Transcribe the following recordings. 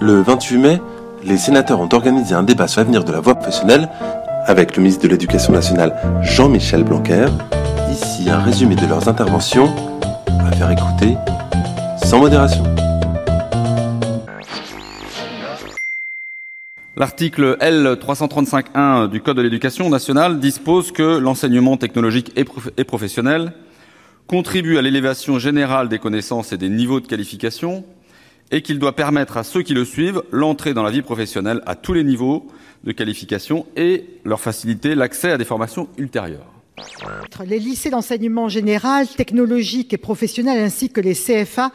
Le 28 mai, les sénateurs ont organisé un débat sur l'avenir de la voie professionnelle avec le ministre de l'Éducation nationale Jean-Michel Blanquer. Ici un résumé de leurs interventions à faire écouter sans modération. L'article L335.1 du Code de l'éducation nationale dispose que l'enseignement technologique et professionnel contribue à l'élévation générale des connaissances et des niveaux de qualification et qu'il doit permettre à ceux qui le suivent l'entrée dans la vie professionnelle à tous les niveaux de qualification et leur faciliter l'accès à des formations ultérieures. Les lycées d'enseignement général, technologique et professionnel ainsi que les CFA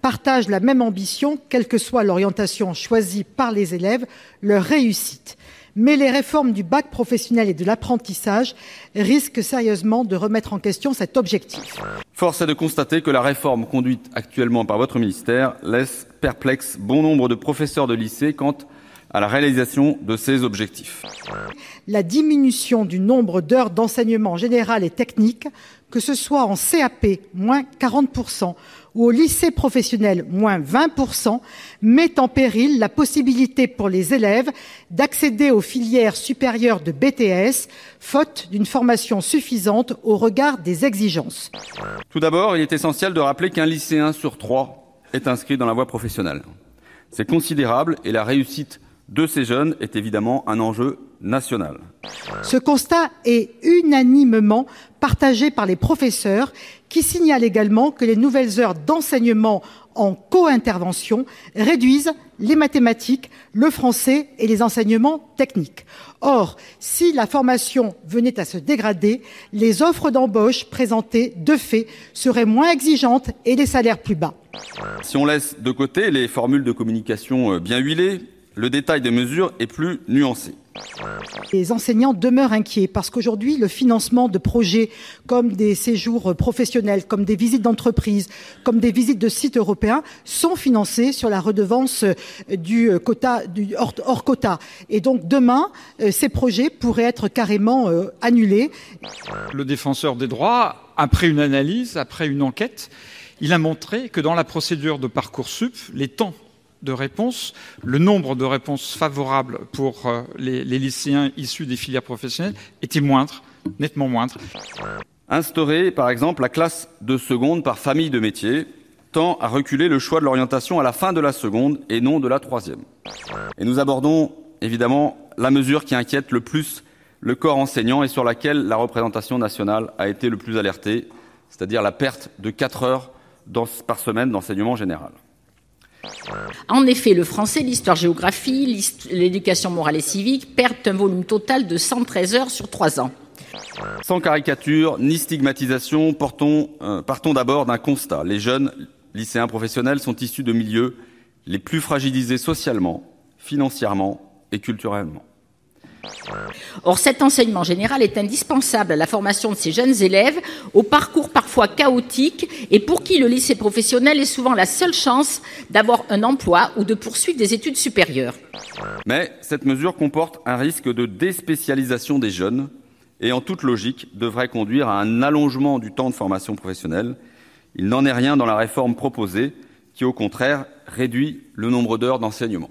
partagent la même ambition, quelle que soit l'orientation choisie par les élèves, leur réussite. Mais les réformes du bac professionnel et de l'apprentissage risquent sérieusement de remettre en question cet objectif. Force est de constater que la réforme conduite actuellement par votre ministère laisse perplexe bon nombre de professeurs de lycée quant à la réalisation de ces objectifs. La diminution du nombre d'heures d'enseignement général et technique, que ce soit en CAP, moins 40%, ou au lycée professionnel, moins 20%, met en péril la possibilité pour les élèves d'accéder aux filières supérieures de BTS, faute d'une formation suffisante au regard des exigences. Tout d'abord, il est essentiel de rappeler qu'un lycéen sur trois est inscrit dans la voie professionnelle. C'est considérable et la réussite de ces jeunes est évidemment un enjeu national. Ce constat est unanimement partagé par les professeurs qui signalent également que les nouvelles heures d'enseignement en co-intervention réduisent les mathématiques, le français et les enseignements techniques. Or, si la formation venait à se dégrader, les offres d'embauche présentées de fait seraient moins exigeantes et les salaires plus bas. Si on laisse de côté les formules de communication euh, bien huilées, le détail des mesures est plus nuancé. Les enseignants demeurent inquiets parce qu'aujourd'hui, le financement de projets comme des séjours professionnels, comme des visites d'entreprise, comme des visites de sites européens sont financés sur la redevance du quota, du hors, quota. Et donc demain, euh, ces projets pourraient être carrément euh, annulés. Le défenseur des droits, après une analyse, après une enquête, il a montré que dans la procédure de Parcoursup, les temps de réponses, le nombre de réponses favorables pour euh, les, lycéens issus des filières professionnelles était moindre, nettement moindre. Instaurer, par exemple, la classe de seconde par famille de métiers tend à reculer le choix de l'orientation à la fin de la seconde et non de la troisième. Et nous abordons évidemment la mesure qui inquiète le plus le corps enseignant et sur laquelle la représentation nationale a été le plus alertée, c'est-à-dire la perte de 4 heures par semaine d'enseignement général. En effet, le français, l'histoire-géographie, l'éducation morale et civique perdent un volume total de 113 heures sur trois ans. Sans caricature ni stigmatisation, euh, partons d'abord d'un constat. Les jeunes lycéens professionnels sont issus de milieux les plus fragilisés socialement, financièrement et culturellement. Or, cet enseignement général est indispensable à la formation de ces jeunes élèves, au parcours parfois chaotique, et pour qui le lycée professionnel est souvent la seule chance d'avoir un emploi ou de poursuivre des études supérieures. Mais cette mesure comporte un risque de déspécialisation des jeunes et, en toute logique, devrait conduire à un allongement du temps de formation professionnelle. Il n'en est rien dans la réforme proposée, qui, au contraire, réduit le nombre d'heures d'enseignement.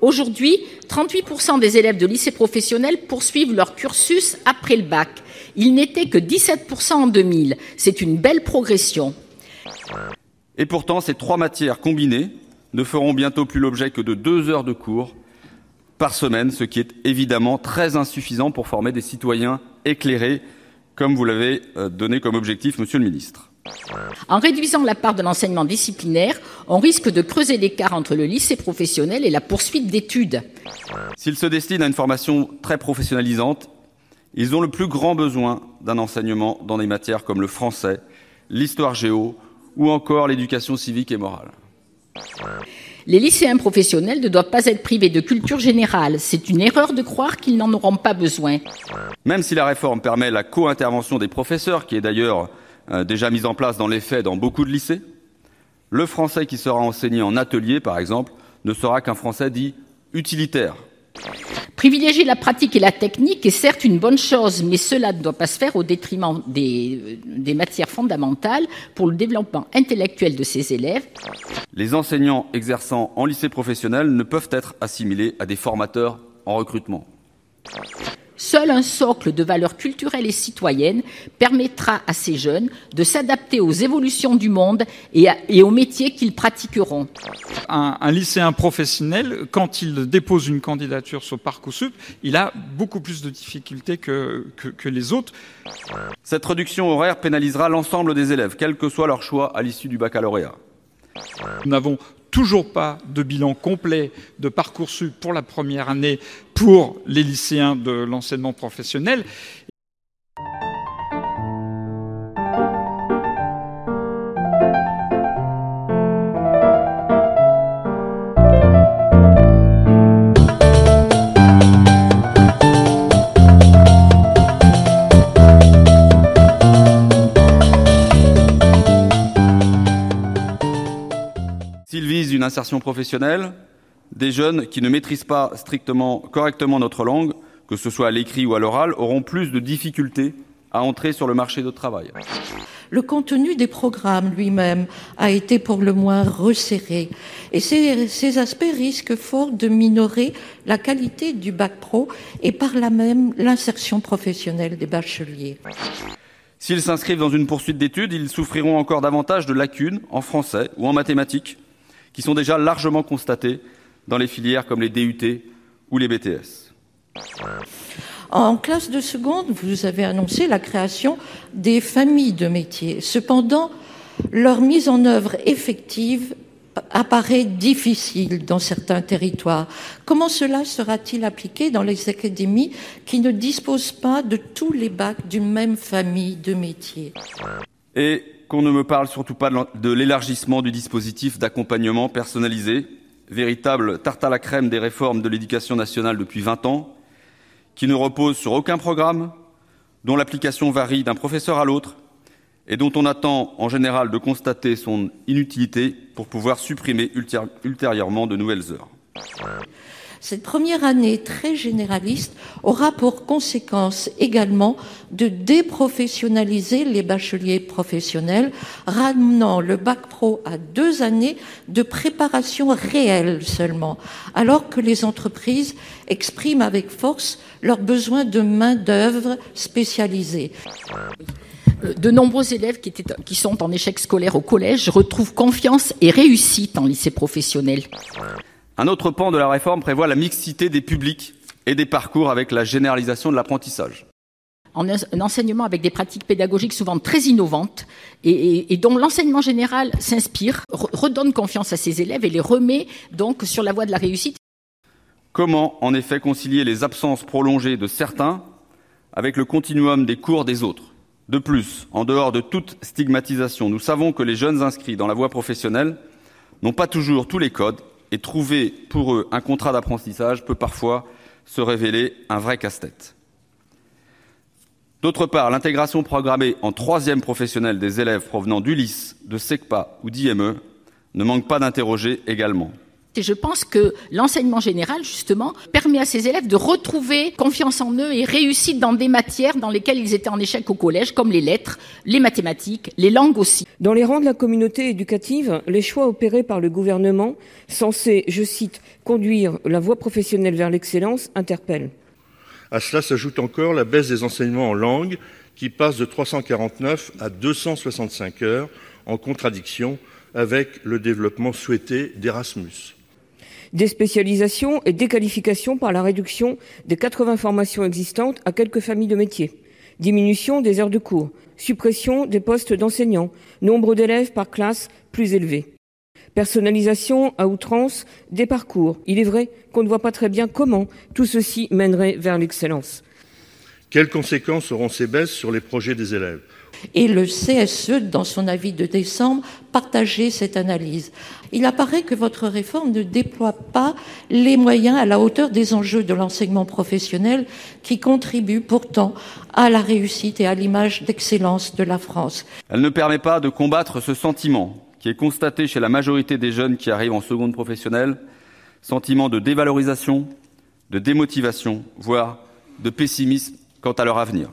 Aujourd'hui, 38% des élèves de lycée professionnel poursuivent leur cursus après le bac. Il n'était que 17% en 2000. C'est une belle progression. Et pourtant, ces trois matières combinées ne feront bientôt plus l'objet que de deux heures de cours par semaine, ce qui est évidemment très insuffisant pour former des citoyens éclairés, comme vous l'avez euh, donné comme objectif, Monsieur le Ministre. En réduisant la part de l'enseignement disciplinaire, on risque de creuser l'écart entre le lycée professionnel et la poursuite d'études. S'ils se destinent à une formation très professionnalisante, ils ont le plus grand besoin d'un enseignement dans des matières comme le français, l'histoire géo ou encore l'éducation civique et morale. Les lycéens professionnels ne doivent pas être privés de culture générale. C'est une erreur de croire qu'ils n'en auront pas besoin. Même si la réforme permet la co-intervention des professeurs, qui est d'ailleurs euh, déjà mise en place dans les faits dans beaucoup de lycées. Le français qui sera enseigné en atelier, par exemple, ne sera qu'un français dit utilitaire. Privilégier la pratique et la technique est certes une bonne chose, mais cela ne doit pas se faire au détriment des, des matières fondamentales pour le développement intellectuel de ces élèves. Les enseignants exerçant en lycée professionnel ne peuvent être assimilés à des formateurs en recrutement. Seul un socle de valeurs culturelles et citoyennes permettra à ces jeunes de s'adapter aux évolutions du monde et, à- et aux métiers qu'ils pratiqueront. Un, un lycéen professionnel, quand il dépose une candidature sur Parcoursup, il a beaucoup plus de difficultés que, que, que les autres. Cette réduction horaire pénalisera l'ensemble des élèves, quel que soit leur choix à l'issue du baccalauréat. Nous n'avons toujours pas de bilan complet de Parcoursup pour la première année pour les lycéens de l'enseignement professionnel. Insertion professionnelle, des jeunes qui ne maîtrisent pas strictement, correctement notre langue, que ce soit à l'écrit ou à l'oral, auront plus de difficultés à entrer sur le marché du travail. Le contenu des programmes lui-même a été pour le moins resserré et ces, ces aspects risquent fort de minorer la qualité du bac pro et par là même l'insertion professionnelle des bacheliers. S'ils s'inscrivent dans une poursuite d'études, ils souffriront encore davantage de lacunes en français ou en mathématiques, qui sont déjà largement constatées dans les filières comme les DUT ou les BTS. En classe de seconde, vous avez annoncé la création des familles de métiers. Cependant, leur mise en œuvre effective apparaît difficile dans certains territoires. Comment cela sera-t-il appliqué dans les académies qui ne disposent pas de tous les bacs d'une même famille de métiers? Et qu'on ne me parle surtout pas de l'élargissement du dispositif d'accompagnement personnalisé, véritable tarte à la crème des réformes de l'éducation nationale depuis 20 ans, qui ne repose sur aucun programme, dont l'application varie d'un professeur à l'autre, et dont on attend en général de constater son inutilité pour pouvoir supprimer ultérie- ultérieurement de nouvelles heures. Cette première année très généraliste aura pour conséquence également de déprofessionnaliser les bacheliers professionnels, ramenant le bac pro à deux années de préparation réelle seulement, alors que les entreprises expriment avec force leur besoin de main-d'œuvre spécialisée. De nombreux élèves qui, qui sont en échec scolaire au collège retrouvent confiance et réussite en lycée professionnel. Un autre pan de la réforme prévoit la mixité des publics et des parcours avec la généralisation de l'apprentissage. En un enseignement avec des pratiques pédagogiques souvent très innovantes et, et- et dont l'enseignement général s'inspire, re- redonne confiance à ses élèves et les remet donc sur la voie de la réussite. Comment, en effet, concilier les absences prolongées de certains avec le continuum des cours des autres? De plus, en dehors de toute stigmatisation, nous savons que les jeunes inscrits dans la voie professionnelle n'ont pas toujours tous les codes et trouver pour eux un contrat d'apprentissage peut parfois se révéler un vrai casse-tête. D'autre part, l'intégration programmée en troisième professionnel des élèves provenant d'ULIS, de SECPA ou d'IME ne manque pas d'interroger également. Et je pense que l'enseignement général, justement, permet à ces élèves de retrouver confiance en eux et réussite dans des matières dans lesquelles ils étaient en échec au collège, comme les lettres, les mathématiques, les langues aussi. Dans les rangs de la communauté éducative, les choix opérés par le gouvernement, censés, je cite, conduire la voie professionnelle vers l'excellence, interpellent. À cela s'ajoute encore la baisse des enseignements en langue qui passe de 349 à 265 heures en contradiction avec le développement souhaité d'Erasmus. Déspécialisation et déqualification par la réduction des 80 formations existantes à quelques familles de métiers. Diminution des heures de cours. Suppression des postes d'enseignants. Nombre d'élèves par classe plus élevé. Personnalisation à outrance des parcours. Il est vrai qu'on ne voit pas très bien comment tout ceci mènerait vers l'excellence. Quelles conséquences auront ces baisses sur les projets des élèves? Et le CSE, dans son avis de décembre, partageait cette analyse. Il apparaît que votre réforme ne déploie pas les moyens à la hauteur des enjeux de l'enseignement professionnel qui contribuent pourtant à la réussite et à l'image d'excellence de la France. Elle ne permet pas de combattre ce sentiment qui est constaté chez la majorité des jeunes qui arrivent en seconde professionnelle, sentiment de dévalorisation, de démotivation, voire de pessimisme quant à leur avenir.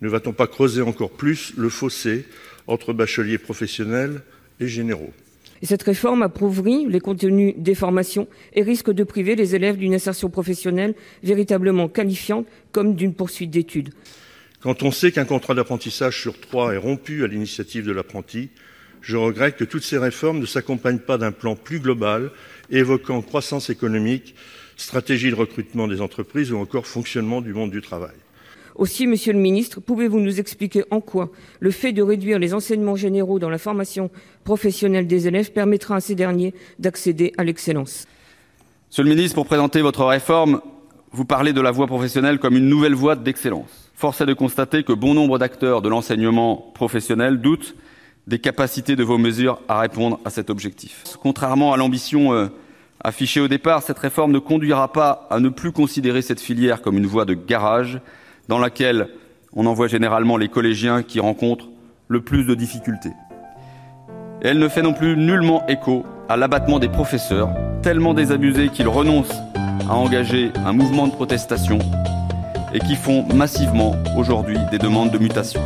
Ne va-t-on pas creuser encore plus le fossé entre bacheliers professionnels et généraux? Cette réforme approuvera les contenus des formations et risque de priver les élèves d'une insertion professionnelle véritablement qualifiante comme d'une poursuite d'études. Quand on sait qu'un contrat d'apprentissage sur trois est rompu à l'initiative de l'apprenti, je regrette que toutes ces réformes ne s'accompagnent pas d'un plan plus global évoquant croissance économique, stratégie de recrutement des entreprises ou encore fonctionnement du monde du travail. Aussi, Monsieur le Ministre, pouvez-vous nous expliquer en quoi le fait de réduire les enseignements généraux dans la formation professionnelle des élèves permettra à ces derniers d'accéder à l'excellence? Monsieur le Ministre, pour présenter votre réforme, vous parlez de la voie professionnelle comme une nouvelle voie d'excellence. Force est de constater que bon nombre d'acteurs de l'enseignement professionnel doutent des capacités de vos mesures à répondre à cet objectif. Contrairement à l'ambition euh, affichée au départ, cette réforme ne conduira pas à ne plus considérer cette filière comme une voie de garage, dans laquelle on envoie généralement les collégiens qui rencontrent le plus de difficultés. Elle ne fait non plus nullement écho à l'abattement des professeurs, tellement désabusés qu'ils renoncent à engager un mouvement de protestation et qui font massivement aujourd'hui des demandes de mutation.